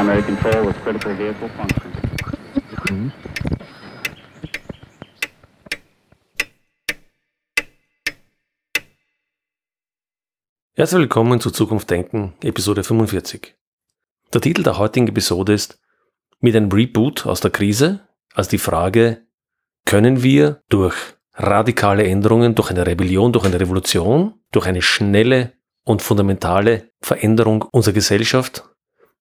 primary control with critical vehicle function. Herzlich willkommen zu Zukunft Denken, Episode 45. Der Titel der heutigen Episode ist Mit einem Reboot aus der Krise, also die Frage, können wir durch radikale Änderungen, durch eine Rebellion, durch eine Revolution, durch eine schnelle und fundamentale Veränderung unserer Gesellschaft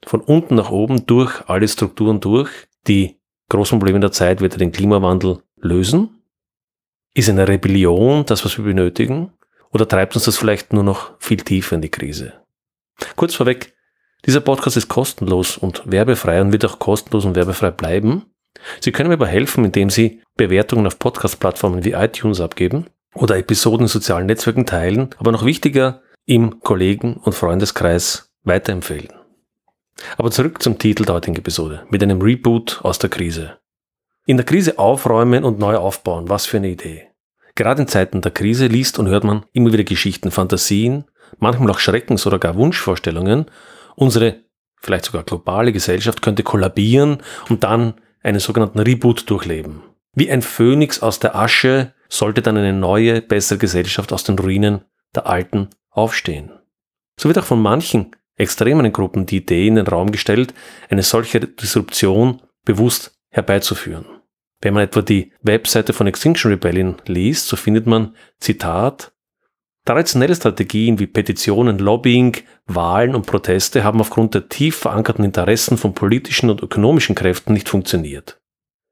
von unten nach oben durch alle Strukturen durch, die großen Probleme der Zeit, wird den Klimawandel lösen? Ist eine Rebellion das, was wir benötigen? Oder treibt uns das vielleicht nur noch viel tiefer in die Krise? Kurz vorweg, dieser Podcast ist kostenlos und werbefrei und wird auch kostenlos und werbefrei bleiben. Sie können mir aber helfen, indem Sie Bewertungen auf Podcast-Plattformen wie iTunes abgeben oder Episoden in sozialen Netzwerken teilen, aber noch wichtiger, im Kollegen- und Freundeskreis weiterempfehlen. Aber zurück zum Titel der heutigen Episode, mit einem Reboot aus der Krise. In der Krise aufräumen und neu aufbauen, was für eine Idee. Gerade in Zeiten der Krise liest und hört man immer wieder Geschichten, Fantasien, manchmal auch Schreckens- oder gar Wunschvorstellungen. Unsere, vielleicht sogar globale Gesellschaft könnte kollabieren und dann einen sogenannten Reboot durchleben. Wie ein Phönix aus der Asche sollte dann eine neue, bessere Gesellschaft aus den Ruinen der alten aufstehen. So wird auch von manchen extremen Gruppen die Idee in den Raum gestellt, eine solche Disruption bewusst herbeizuführen. Wenn man etwa die Webseite von Extinction Rebellion liest, so findet man, Zitat, Traditionelle Strategien wie Petitionen, Lobbying, Wahlen und Proteste haben aufgrund der tief verankerten Interessen von politischen und ökonomischen Kräften nicht funktioniert.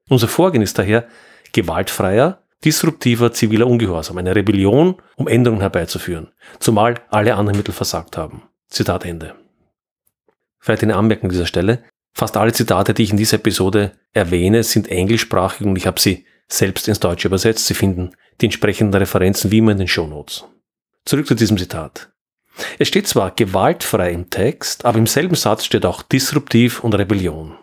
Unser Vorgehen ist daher gewaltfreier, disruptiver ziviler Ungehorsam, eine Rebellion, um Änderungen herbeizuführen, zumal alle anderen Mittel versagt haben. Zitat Ende. Vielleicht eine Anmerkung an dieser Stelle. Fast alle Zitate, die ich in dieser Episode erwähne, sind englischsprachig und ich habe sie selbst ins Deutsche übersetzt. Sie finden die entsprechenden Referenzen wie immer in den Show Notes. Zurück zu diesem Zitat. Es steht zwar gewaltfrei im Text, aber im selben Satz steht auch disruptiv und Rebellion.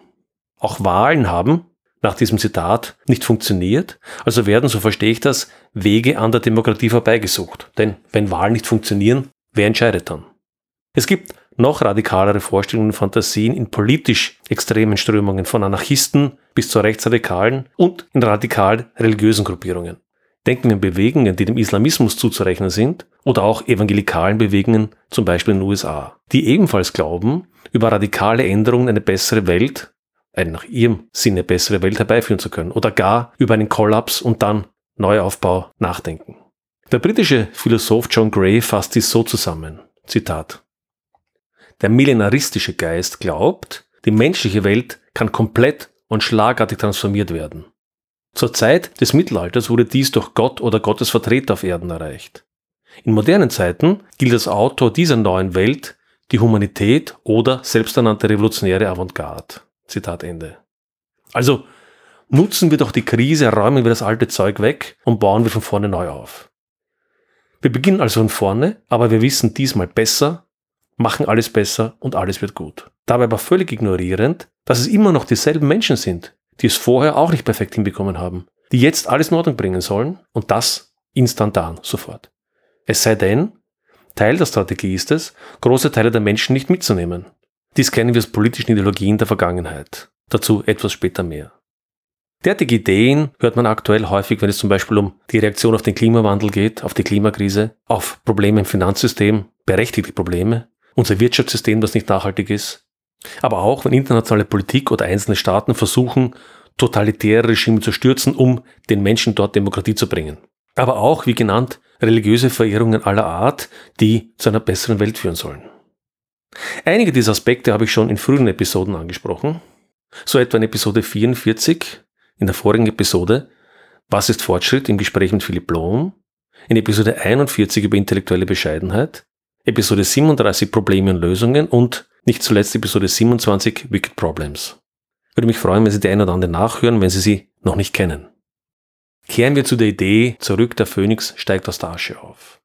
Auch Wahlen haben, nach diesem Zitat, nicht funktioniert, also werden, so verstehe ich das, Wege an der Demokratie vorbeigesucht. Denn wenn Wahlen nicht funktionieren, wer entscheidet dann? Es gibt noch radikalere Vorstellungen und Fantasien in politisch extremen Strömungen von Anarchisten bis zu Rechtsradikalen und in radikal religiösen Gruppierungen. Denken wir an Bewegungen, die dem Islamismus zuzurechnen sind, oder auch evangelikalen Bewegungen, zum Beispiel in den USA, die ebenfalls glauben, über radikale Änderungen eine bessere Welt, eine nach ihrem Sinne bessere Welt herbeiführen zu können, oder gar über einen Kollaps und dann Neuaufbau nachdenken. Der britische Philosoph John Gray fasst dies so zusammen. Zitat. Der millenaristische Geist glaubt, die menschliche Welt kann komplett und schlagartig transformiert werden. Zur Zeit des Mittelalters wurde dies durch Gott oder Gottes Vertreter auf Erden erreicht. In modernen Zeiten gilt als Autor dieser neuen Welt die Humanität oder selbsternannte revolutionäre Avantgarde. Zitat Ende. Also nutzen wir doch die Krise, räumen wir das alte Zeug weg und bauen wir von vorne neu auf. Wir beginnen also von vorne, aber wir wissen diesmal besser, machen alles besser und alles wird gut. Dabei aber völlig ignorierend, dass es immer noch dieselben Menschen sind, die es vorher auch nicht perfekt hinbekommen haben, die jetzt alles in Ordnung bringen sollen und das instantan, sofort. Es sei denn, Teil der Strategie ist es, große Teile der Menschen nicht mitzunehmen. Dies kennen wir aus politischen Ideologien der Vergangenheit. Dazu etwas später mehr. Derartige Ideen hört man aktuell häufig, wenn es zum Beispiel um die Reaktion auf den Klimawandel geht, auf die Klimakrise, auf Probleme im Finanzsystem, berechtigte Probleme, unser Wirtschaftssystem, das nicht nachhaltig ist, aber auch, wenn internationale Politik oder einzelne Staaten versuchen, totalitäre Regime zu stürzen, um den Menschen dort Demokratie zu bringen. Aber auch, wie genannt, religiöse Verehrungen aller Art, die zu einer besseren Welt führen sollen. Einige dieser Aspekte habe ich schon in früheren Episoden angesprochen. So etwa in Episode 44, in der vorigen Episode, Was ist Fortschritt im Gespräch mit Philipp Blom, in Episode 41 über intellektuelle Bescheidenheit, Episode 37 Probleme und Lösungen und nicht zuletzt Episode 27 Wicked Problems. Würde mich freuen, wenn Sie die ein oder andere nachhören, wenn Sie sie noch nicht kennen. Kehren wir zu der Idee zurück, der Phönix steigt aus der Asche auf.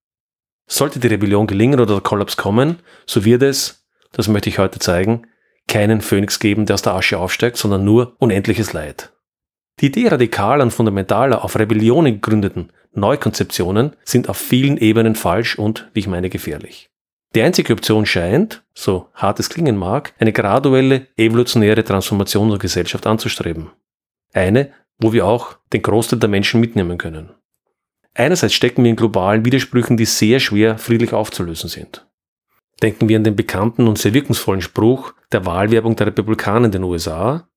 Sollte die Rebellion gelingen oder der Kollaps kommen, so wird es, das möchte ich heute zeigen, keinen Phönix geben, der aus der Asche aufsteigt, sondern nur unendliches Leid. Die Idee radikaler und fundamentaler auf Rebellionen gegründeten Neukonzeptionen sind auf vielen Ebenen falsch und, wie ich meine, gefährlich. Die einzige Option scheint, so hart es klingen mag, eine graduelle evolutionäre Transformation der Gesellschaft anzustreben. Eine, wo wir auch den Großteil der Menschen mitnehmen können. Einerseits stecken wir in globalen Widersprüchen, die sehr schwer friedlich aufzulösen sind. Denken wir an den bekannten und sehr wirkungsvollen Spruch der Wahlwerbung der Republikaner in den USA.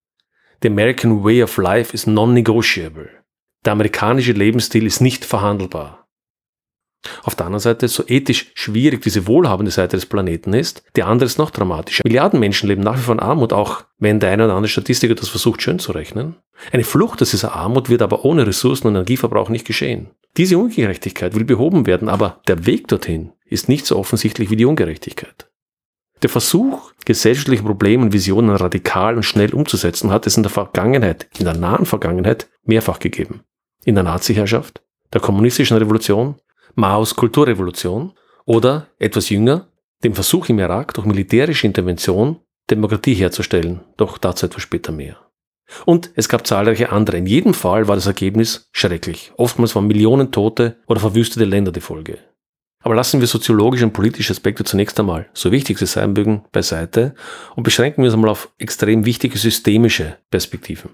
The American way of life is non-negotiable. Der amerikanische Lebensstil ist nicht verhandelbar. Auf der anderen Seite, so ethisch schwierig diese wohlhabende Seite des Planeten ist, die andere ist noch dramatischer. Milliarden Menschen leben nach wie vor in Armut, auch wenn der eine oder andere Statistiker das versucht schön zu rechnen. Eine Flucht aus dieser Armut wird aber ohne Ressourcen und Energieverbrauch nicht geschehen. Diese Ungerechtigkeit will behoben werden, aber der Weg dorthin ist nicht so offensichtlich wie die Ungerechtigkeit. Der Versuch, gesellschaftliche Probleme und Visionen radikal und schnell umzusetzen, hat es in der Vergangenheit, in der nahen Vergangenheit, mehrfach gegeben. In der Nazi-Herrschaft, der kommunistischen Revolution, Maos Kulturrevolution oder, etwas jünger, dem Versuch im Irak durch militärische Intervention Demokratie herzustellen, doch dazu etwas später mehr. Und es gab zahlreiche andere. In jedem Fall war das Ergebnis schrecklich. Oftmals waren Millionen Tote oder verwüstete Länder die Folge. Aber lassen wir soziologische und politische Aspekte zunächst einmal, so wichtig sie sein mögen, beiseite und beschränken wir uns einmal auf extrem wichtige systemische Perspektiven.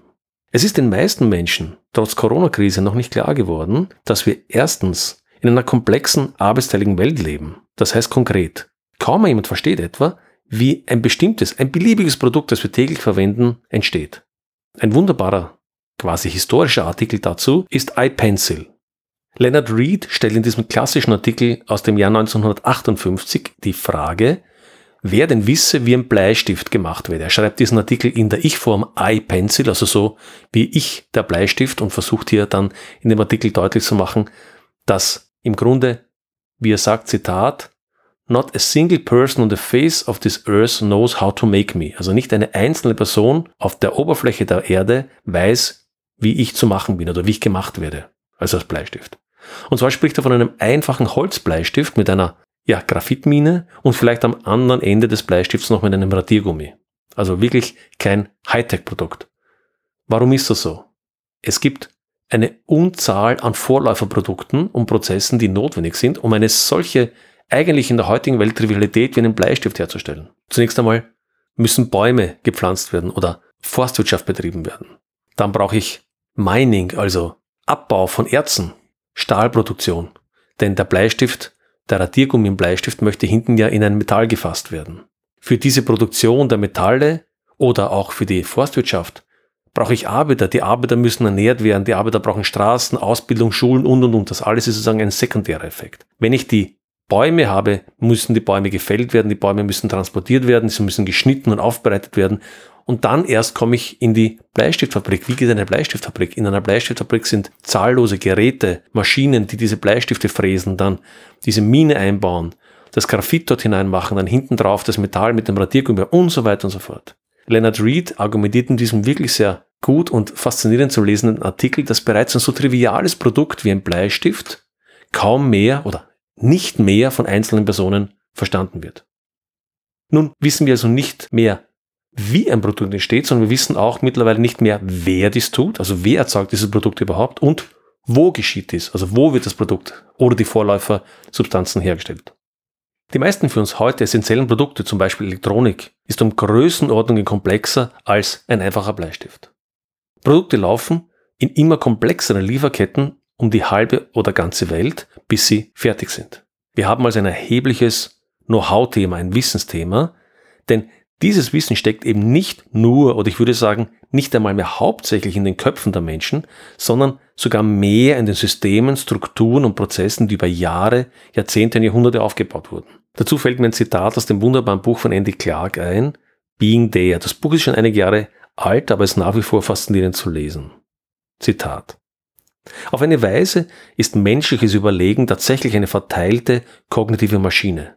Es ist den meisten Menschen trotz Corona-Krise noch nicht klar geworden, dass wir erstens in einer komplexen, arbeitsteiligen Welt leben. Das heißt konkret, kaum jemand versteht etwa, wie ein bestimmtes, ein beliebiges Produkt, das wir täglich verwenden, entsteht. Ein wunderbarer, quasi historischer Artikel dazu ist iPencil. Leonard Reed stellt in diesem klassischen Artikel aus dem Jahr 1958 die Frage, wer denn wisse, wie ein Bleistift gemacht wird. Er schreibt diesen Artikel in der Ich-Form iPencil, also so wie ich der Bleistift und versucht hier dann in dem Artikel deutlich zu machen, dass im Grunde, wie er sagt, Zitat, Not a single person on the face of this earth knows how to make me. Also nicht eine einzelne Person auf der Oberfläche der Erde weiß, wie ich zu machen bin oder wie ich gemacht werde. Also als Bleistift. Und zwar spricht er von einem einfachen Holzbleistift mit einer ja, Graphitmine und vielleicht am anderen Ende des Bleistifts noch mit einem Radiergummi. Also wirklich kein Hightech-Produkt. Warum ist das so? Es gibt eine Unzahl an Vorläuferprodukten und Prozessen, die notwendig sind, um eine solche eigentlich in der heutigen Welt Trivialität wie einen Bleistift herzustellen. Zunächst einmal müssen Bäume gepflanzt werden oder Forstwirtschaft betrieben werden. Dann brauche ich Mining, also Abbau von Erzen, Stahlproduktion. Denn der Bleistift, der Radiergummi im Bleistift möchte hinten ja in ein Metall gefasst werden. Für diese Produktion der Metalle oder auch für die Forstwirtschaft brauche ich Arbeiter. Die Arbeiter müssen ernährt werden. Die Arbeiter brauchen Straßen, Ausbildung, Schulen und, und, und. Das alles ist sozusagen ein sekundärer Effekt. Wenn ich die Bäume habe, müssen die Bäume gefällt werden, die Bäume müssen transportiert werden, sie müssen geschnitten und aufbereitet werden. Und dann erst komme ich in die Bleistiftfabrik. Wie geht eine Bleistiftfabrik? In einer Bleistiftfabrik sind zahllose Geräte, Maschinen, die diese Bleistifte fräsen, dann diese Mine einbauen, das Graphit dort hineinmachen, dann hinten drauf das Metall mit dem Radiergummi und so weiter und so fort. Leonard Reed argumentiert in diesem wirklich sehr gut und faszinierend zu lesenden Artikel, dass bereits ein so triviales Produkt wie ein Bleistift kaum mehr oder nicht mehr von einzelnen Personen verstanden wird. Nun wissen wir also nicht mehr, wie ein Produkt entsteht, sondern wir wissen auch mittlerweile nicht mehr, wer dies tut, also wer erzeugt dieses Produkt überhaupt und wo geschieht dies, also wo wird das Produkt oder die Vorläufersubstanzen hergestellt. Die meisten für uns heute essentiellen Produkte, zum Beispiel Elektronik, ist um Größenordnungen komplexer als ein einfacher Bleistift. Produkte laufen in immer komplexeren Lieferketten um die halbe oder ganze Welt, bis sie fertig sind. Wir haben also ein erhebliches Know-how-Thema, ein Wissensthema, denn dieses Wissen steckt eben nicht nur, oder ich würde sagen, nicht einmal mehr hauptsächlich in den Köpfen der Menschen, sondern sogar mehr in den Systemen, Strukturen und Prozessen, die über Jahre, Jahrzehnte und Jahrhunderte aufgebaut wurden. Dazu fällt mir ein Zitat aus dem wunderbaren Buch von Andy Clark ein, Being There. Das Buch ist schon einige Jahre alt, aber ist nach wie vor faszinierend zu lesen. Zitat. Auf eine Weise ist menschliches Überlegen tatsächlich eine verteilte kognitive Maschine.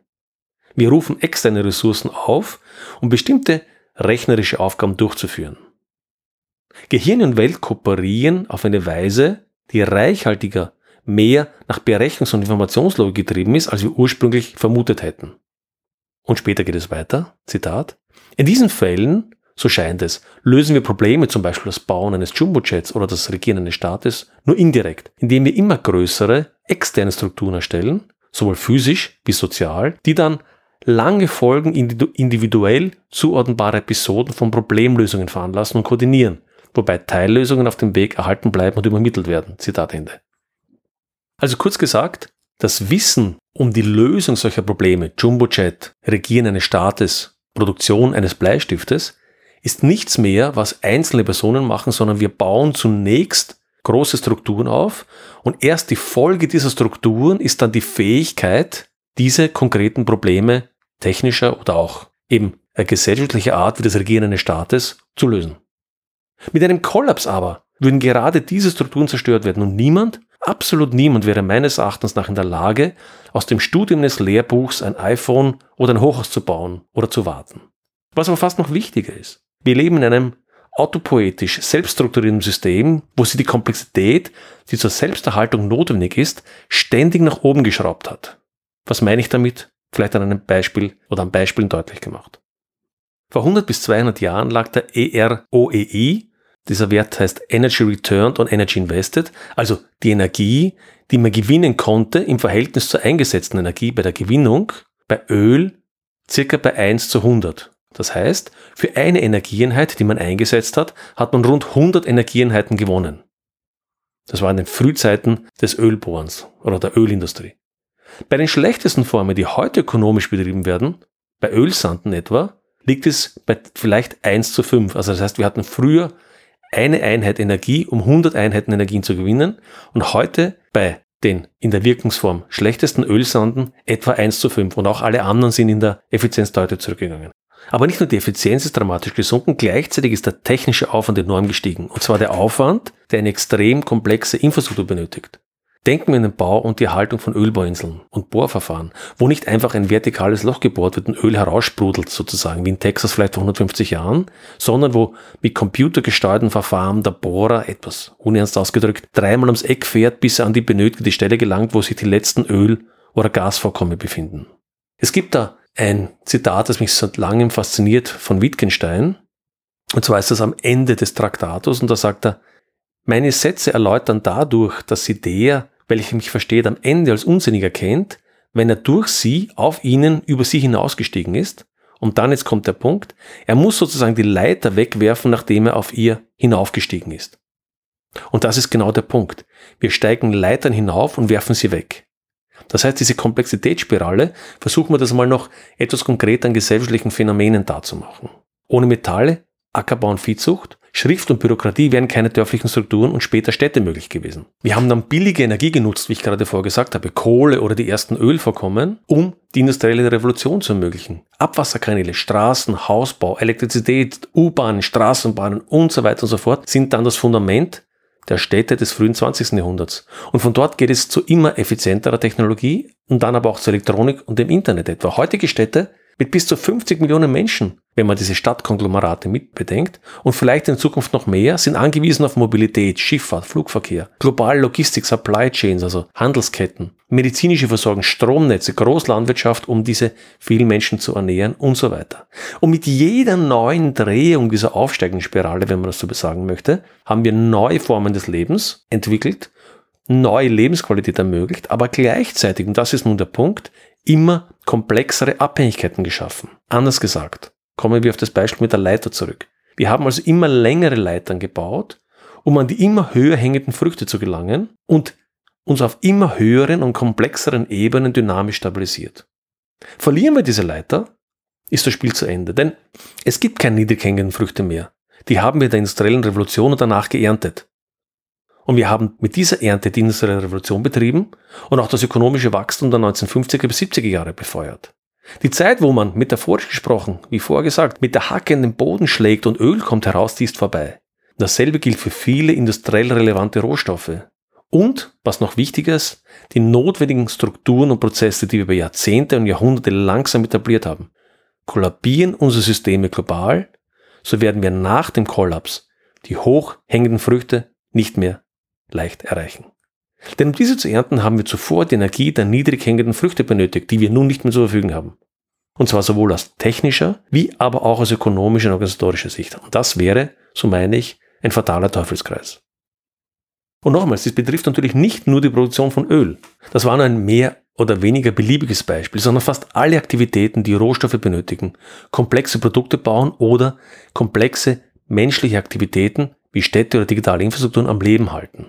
Wir rufen externe Ressourcen auf, um bestimmte rechnerische Aufgaben durchzuführen. Gehirn und Welt kooperieren auf eine Weise, die reichhaltiger mehr nach Berechnungs- und Informationslogik getrieben ist, als wir ursprünglich vermutet hätten. Und später geht es weiter, Zitat. In diesen Fällen, so scheint es, lösen wir Probleme, zum Beispiel das Bauen eines Jumbojets oder das Regieren eines Staates, nur indirekt, indem wir immer größere externe Strukturen erstellen, sowohl physisch wie sozial, die dann lange Folgen individuell zuordnbare Episoden von Problemlösungen veranlassen und koordinieren, wobei Teillösungen auf dem Weg erhalten bleiben und übermittelt werden. Zitat Ende. Also kurz gesagt, das Wissen um die Lösung solcher Probleme, Jumbojet, Regieren eines Staates, Produktion eines Bleistiftes, ist nichts mehr, was einzelne Personen machen, sondern wir bauen zunächst große Strukturen auf und erst die Folge dieser Strukturen ist dann die Fähigkeit, diese konkreten Probleme technischer oder auch eben gesellschaftlicher Art wie das Regieren eines Staates zu lösen. Mit einem Kollaps aber würden gerade diese Strukturen zerstört werden und niemand, absolut niemand wäre meines Erachtens nach in der Lage, aus dem Studium eines Lehrbuchs ein iPhone oder ein Hochhaus zu bauen oder zu warten. Was aber fast noch wichtiger ist. Wir leben in einem autopoetisch selbststrukturierten System, wo sie die Komplexität, die zur Selbsterhaltung notwendig ist, ständig nach oben geschraubt hat. Was meine ich damit? Vielleicht an einem Beispiel oder an Beispielen deutlich gemacht. Vor 100 bis 200 Jahren lag der EROEI, dieser Wert heißt Energy Returned on Energy Invested, also die Energie, die man gewinnen konnte im Verhältnis zur eingesetzten Energie bei der Gewinnung, bei Öl circa bei 1 zu 100. Das heißt, für eine Energieeinheit, die man eingesetzt hat, hat man rund 100 Energieeinheiten gewonnen. Das war in den Frühzeiten des Ölbohrens oder der Ölindustrie. Bei den schlechtesten Formen, die heute ökonomisch betrieben werden, bei Ölsanden etwa, liegt es bei vielleicht 1 zu 5. Also das heißt, wir hatten früher eine Einheit Energie, um 100 Einheiten Energien zu gewinnen und heute bei den in der Wirkungsform schlechtesten Ölsanden etwa 1 zu 5 und auch alle anderen sind in der Effizienz deutlich zurückgegangen. Aber nicht nur die Effizienz ist dramatisch gesunken, gleichzeitig ist der technische Aufwand enorm gestiegen. Und zwar der Aufwand, der eine extrem komplexe Infrastruktur benötigt. Denken wir an den Bau und die Erhaltung von Ölbohrinseln und Bohrverfahren, wo nicht einfach ein vertikales Loch gebohrt wird und Öl heraussprudelt sozusagen, wie in Texas vielleicht vor 150 Jahren, sondern wo mit computergesteuerten Verfahren der Bohrer etwas unernst ausgedrückt dreimal ums Eck fährt, bis er an die benötigte Stelle gelangt, wo sich die letzten Öl- oder Gasvorkommen befinden. Es gibt da ein Zitat, das mich seit langem fasziniert von Wittgenstein. Und zwar ist das am Ende des Traktatus und da sagt er, meine Sätze erläutern dadurch, dass sie der, welcher mich versteht, am Ende als unsinnig erkennt, wenn er durch sie auf ihnen über sie hinausgestiegen ist. Und dann, jetzt kommt der Punkt, er muss sozusagen die Leiter wegwerfen, nachdem er auf ihr hinaufgestiegen ist. Und das ist genau der Punkt. Wir steigen Leitern hinauf und werfen sie weg. Das heißt, diese Komplexitätsspirale versuchen wir das mal noch etwas konkret an gesellschaftlichen Phänomenen darzumachen. Ohne Metalle, Ackerbau und Viehzucht, Schrift und Bürokratie wären keine dörflichen Strukturen und später Städte möglich gewesen. Wir haben dann billige Energie genutzt, wie ich gerade vorher gesagt habe, Kohle oder die ersten Ölvorkommen, um die industrielle Revolution zu ermöglichen. Abwasserkanäle, Straßen, Hausbau, Elektrizität, U-Bahnen, Straßenbahnen und so weiter und so fort sind dann das Fundament der Städte des frühen 20. Jahrhunderts. Und von dort geht es zu immer effizienterer Technologie und dann aber auch zur Elektronik und dem Internet etwa. Heutige Städte mit bis zu 50 Millionen Menschen, wenn man diese Stadtkonglomerate mitbedenkt, und vielleicht in Zukunft noch mehr, sind angewiesen auf Mobilität, Schifffahrt, Flugverkehr, global Logistik, Supply Chains, also Handelsketten, medizinische Versorgung, Stromnetze, Großlandwirtschaft, um diese vielen Menschen zu ernähren und so weiter. Und mit jeder neuen Drehung dieser aufsteigenden Spirale, wenn man das so besagen möchte, haben wir neue Formen des Lebens entwickelt, neue Lebensqualität ermöglicht, aber gleichzeitig, und das ist nun der Punkt, immer komplexere Abhängigkeiten geschaffen. Anders gesagt, kommen wir auf das Beispiel mit der Leiter zurück. Wir haben also immer längere Leitern gebaut, um an die immer höher hängenden Früchte zu gelangen und uns auf immer höheren und komplexeren Ebenen dynamisch stabilisiert. Verlieren wir diese Leiter, ist das Spiel zu Ende, denn es gibt keine niedrig hängenden Früchte mehr. Die haben wir der industriellen Revolution und danach geerntet. Und wir haben mit dieser Ernte die industrielle Revolution betrieben und auch das ökonomische Wachstum der 1950er bis 70er Jahre befeuert. Die Zeit, wo man, metaphorisch gesprochen, wie vorher gesagt, mit der Hacke in den Boden schlägt und Öl kommt heraus, die ist vorbei. Dasselbe gilt für viele industriell relevante Rohstoffe. Und, was noch wichtiger ist, die notwendigen Strukturen und Prozesse, die wir über Jahrzehnte und Jahrhunderte langsam etabliert haben. Kollabieren unsere Systeme global, so werden wir nach dem Kollaps die hochhängenden Früchte nicht mehr leicht erreichen. Denn um diese zu ernten, haben wir zuvor die Energie der niedrig hängenden Früchte benötigt, die wir nun nicht mehr zur Verfügung haben. Und zwar sowohl aus technischer wie aber auch aus ökonomischer und organisatorischer Sicht. Und das wäre, so meine ich, ein fataler Teufelskreis. Und nochmals, das betrifft natürlich nicht nur die Produktion von Öl. Das war nur ein mehr oder weniger beliebiges Beispiel, sondern fast alle Aktivitäten, die Rohstoffe benötigen, komplexe Produkte bauen oder komplexe menschliche Aktivitäten wie Städte oder digitale Infrastrukturen am Leben halten.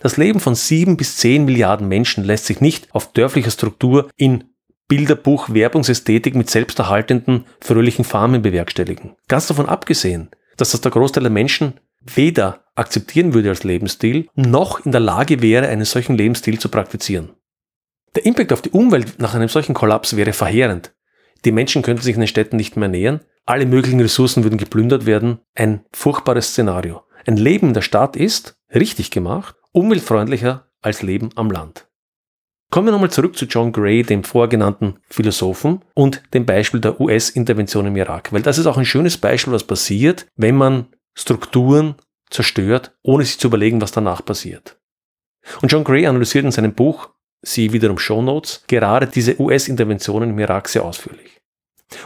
Das Leben von sieben bis zehn Milliarden Menschen lässt sich nicht auf dörflicher Struktur in Bilderbuch Werbungsästhetik mit selbsterhaltenden, fröhlichen Farmen bewerkstelligen. Ganz davon abgesehen, dass das der Großteil der Menschen weder akzeptieren würde als Lebensstil, noch in der Lage wäre, einen solchen Lebensstil zu praktizieren. Der Impact auf die Umwelt nach einem solchen Kollaps wäre verheerend. Die Menschen könnten sich in den Städten nicht mehr nähern, alle möglichen Ressourcen würden geplündert werden, ein furchtbares Szenario. Ein Leben in der Stadt ist, richtig gemacht, umweltfreundlicher als Leben am Land. Kommen wir nochmal zurück zu John Gray, dem vorgenannten Philosophen, und dem Beispiel der US-Intervention im Irak, weil das ist auch ein schönes Beispiel, was passiert, wenn man Strukturen zerstört, ohne sich zu überlegen, was danach passiert. Und John Gray analysiert in seinem Buch, sie wiederum Show Notes, gerade diese US-Interventionen im Irak sehr ausführlich.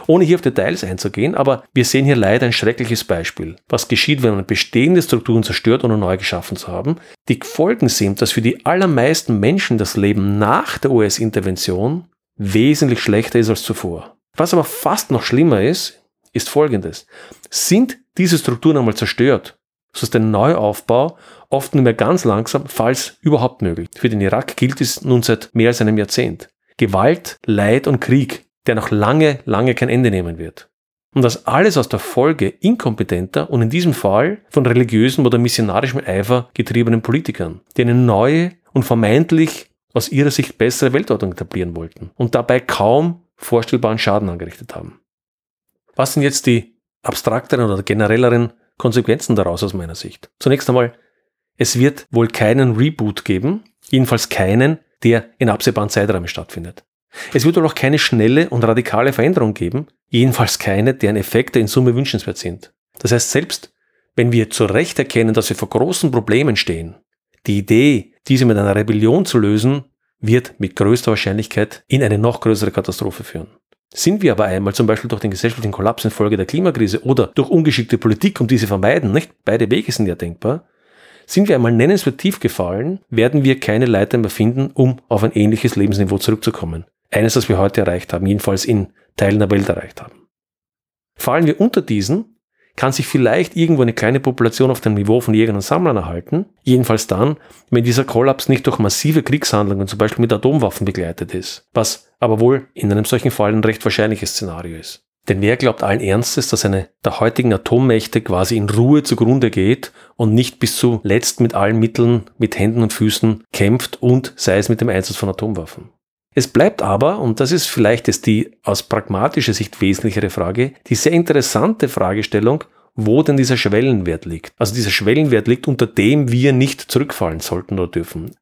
Ohne hier auf Details einzugehen, aber wir sehen hier leider ein schreckliches Beispiel. Was geschieht, wenn man bestehende Strukturen zerstört, ohne neu geschaffen zu haben? Die Folgen sind, dass für die allermeisten Menschen das Leben nach der US-Intervention wesentlich schlechter ist als zuvor. Was aber fast noch schlimmer ist, ist folgendes. Sind diese Strukturen einmal zerstört, so ist der Neuaufbau oft nur mehr ganz langsam, falls überhaupt möglich. Für den Irak gilt es nun seit mehr als einem Jahrzehnt. Gewalt, Leid und Krieg der noch lange, lange kein Ende nehmen wird. Und das alles aus der Folge inkompetenter und in diesem Fall von religiösem oder missionarischem Eifer getriebenen Politikern, die eine neue und vermeintlich aus ihrer Sicht bessere Weltordnung etablieren wollten und dabei kaum vorstellbaren Schaden angerichtet haben. Was sind jetzt die abstrakteren oder generelleren Konsequenzen daraus aus meiner Sicht? Zunächst einmal, es wird wohl keinen Reboot geben, jedenfalls keinen, der in absehbaren Zeiträumen stattfindet. Es wird wohl auch keine schnelle und radikale Veränderung geben, jedenfalls keine, deren Effekte in Summe wünschenswert sind. Das heißt, selbst wenn wir zu Recht erkennen, dass wir vor großen Problemen stehen, die Idee, diese mit einer Rebellion zu lösen, wird mit größter Wahrscheinlichkeit in eine noch größere Katastrophe führen. Sind wir aber einmal zum Beispiel durch den gesellschaftlichen Kollaps infolge der Klimakrise oder durch ungeschickte Politik, um diese vermeiden, nicht beide Wege sind ja denkbar, sind wir einmal nennenswert tief gefallen, werden wir keine Leiter mehr finden, um auf ein ähnliches Lebensniveau zurückzukommen eines, das wir heute erreicht haben, jedenfalls in Teilen der Welt erreicht haben. Fallen wir unter diesen, kann sich vielleicht irgendwo eine kleine Population auf dem Niveau von Jägern und Sammlern erhalten, jedenfalls dann, wenn dieser Kollaps nicht durch massive Kriegshandlungen, zum Beispiel mit Atomwaffen begleitet ist, was aber wohl in einem solchen Fall ein recht wahrscheinliches Szenario ist. Denn wer glaubt allen Ernstes, dass eine der heutigen Atommächte quasi in Ruhe zugrunde geht und nicht bis zuletzt mit allen Mitteln, mit Händen und Füßen kämpft und sei es mit dem Einsatz von Atomwaffen? Es bleibt aber, und das ist vielleicht jetzt die aus pragmatischer Sicht wesentlichere Frage, die sehr interessante Fragestellung, wo denn dieser Schwellenwert liegt. Also dieser Schwellenwert liegt, unter dem wir nicht zurückfallen sollten oder dürfen.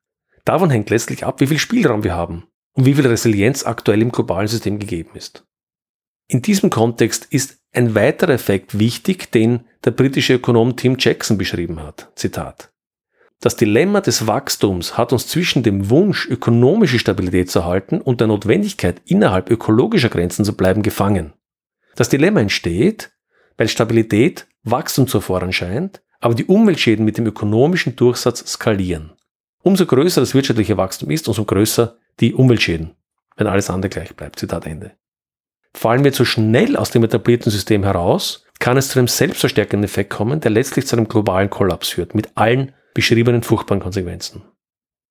Davon hängt letztlich ab, wie viel Spielraum wir haben und wie viel Resilienz aktuell im globalen System gegeben ist. In diesem Kontext ist ein weiterer Effekt wichtig, den der britische Ökonom Tim Jackson beschrieben hat. Zitat. Das Dilemma des Wachstums hat uns zwischen dem Wunsch, ökonomische Stabilität zu erhalten und der Notwendigkeit, innerhalb ökologischer Grenzen zu bleiben, gefangen. Das Dilemma entsteht, weil Stabilität Wachstum zu erfordern scheint, aber die Umweltschäden mit dem ökonomischen Durchsatz skalieren. Umso größer das wirtschaftliche Wachstum ist, umso größer die Umweltschäden, wenn alles andere gleich bleibt. Zitat Ende. Fallen wir zu schnell aus dem etablierten System heraus, kann es zu einem selbstverstärkenden Effekt kommen, der letztlich zu einem globalen Kollaps führt, mit allen beschriebenen furchtbaren Konsequenzen.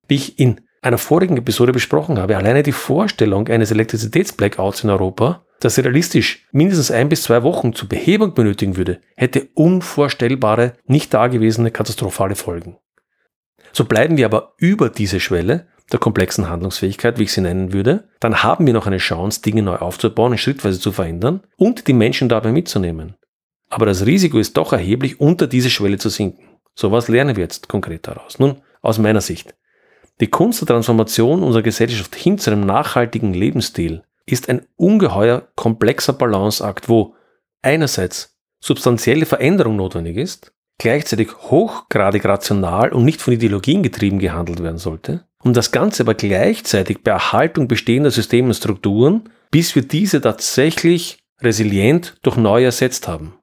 Wie ich in einer vorigen Episode besprochen habe, alleine die Vorstellung eines Elektrizitätsblackouts in Europa, das realistisch mindestens ein bis zwei Wochen zur Behebung benötigen würde, hätte unvorstellbare, nicht dagewesene katastrophale Folgen. So bleiben wir aber über diese Schwelle der komplexen Handlungsfähigkeit, wie ich sie nennen würde, dann haben wir noch eine Chance, Dinge neu aufzubauen und schrittweise zu verändern und die Menschen dabei mitzunehmen. Aber das Risiko ist doch erheblich, unter diese Schwelle zu sinken. So was lernen wir jetzt konkret daraus? Nun, aus meiner Sicht. Die Kunst der Transformation unserer Gesellschaft hin zu einem nachhaltigen Lebensstil ist ein ungeheuer komplexer Balanceakt, wo einerseits substanzielle Veränderung notwendig ist, gleichzeitig hochgradig rational und nicht von Ideologien getrieben gehandelt werden sollte, und das Ganze aber gleichzeitig bei Erhaltung bestehender Systeme und Strukturen, bis wir diese tatsächlich resilient durch neu ersetzt haben.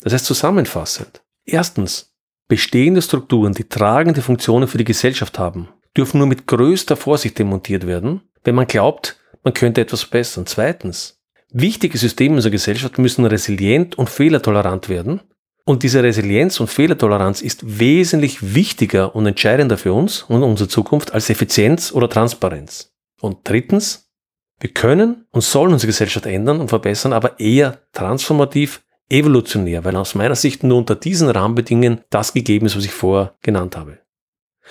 Das heißt zusammenfassend. Erstens, Bestehende Strukturen, die tragende Funktionen für die Gesellschaft haben, dürfen nur mit größter Vorsicht demontiert werden wenn man glaubt, man könnte etwas verbessern. Zweitens, wichtige Systeme unserer Gesellschaft müssen resilient und fehlertolerant werden. Und diese Resilienz und Fehlertoleranz ist wesentlich wichtiger und entscheidender für uns und unsere Zukunft als Effizienz oder Transparenz. Und drittens, wir können und sollen unsere Gesellschaft ändern und verbessern, aber eher transformativ, evolutionär, weil aus meiner Sicht nur unter diesen Rahmenbedingungen das gegeben ist, was ich vorher genannt habe.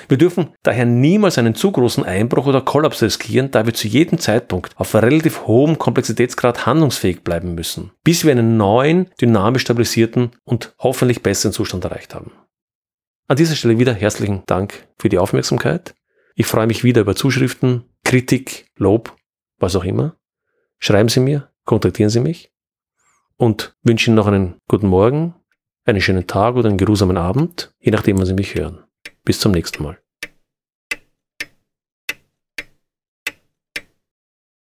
Wir dürfen daher niemals einen zu großen Einbruch oder Kollaps riskieren, da wir zu jedem Zeitpunkt auf relativ hohem Komplexitätsgrad handlungsfähig bleiben müssen, bis wir einen neuen, dynamisch stabilisierten und hoffentlich besseren Zustand erreicht haben. An dieser Stelle wieder herzlichen Dank für die Aufmerksamkeit. Ich freue mich wieder über Zuschriften, Kritik, Lob, was auch immer. Schreiben Sie mir, kontaktieren Sie mich und wünsche Ihnen noch einen guten Morgen, einen schönen Tag oder einen geruhsamen Abend, je nachdem, wann Sie mich hören. Bis zum nächsten Mal.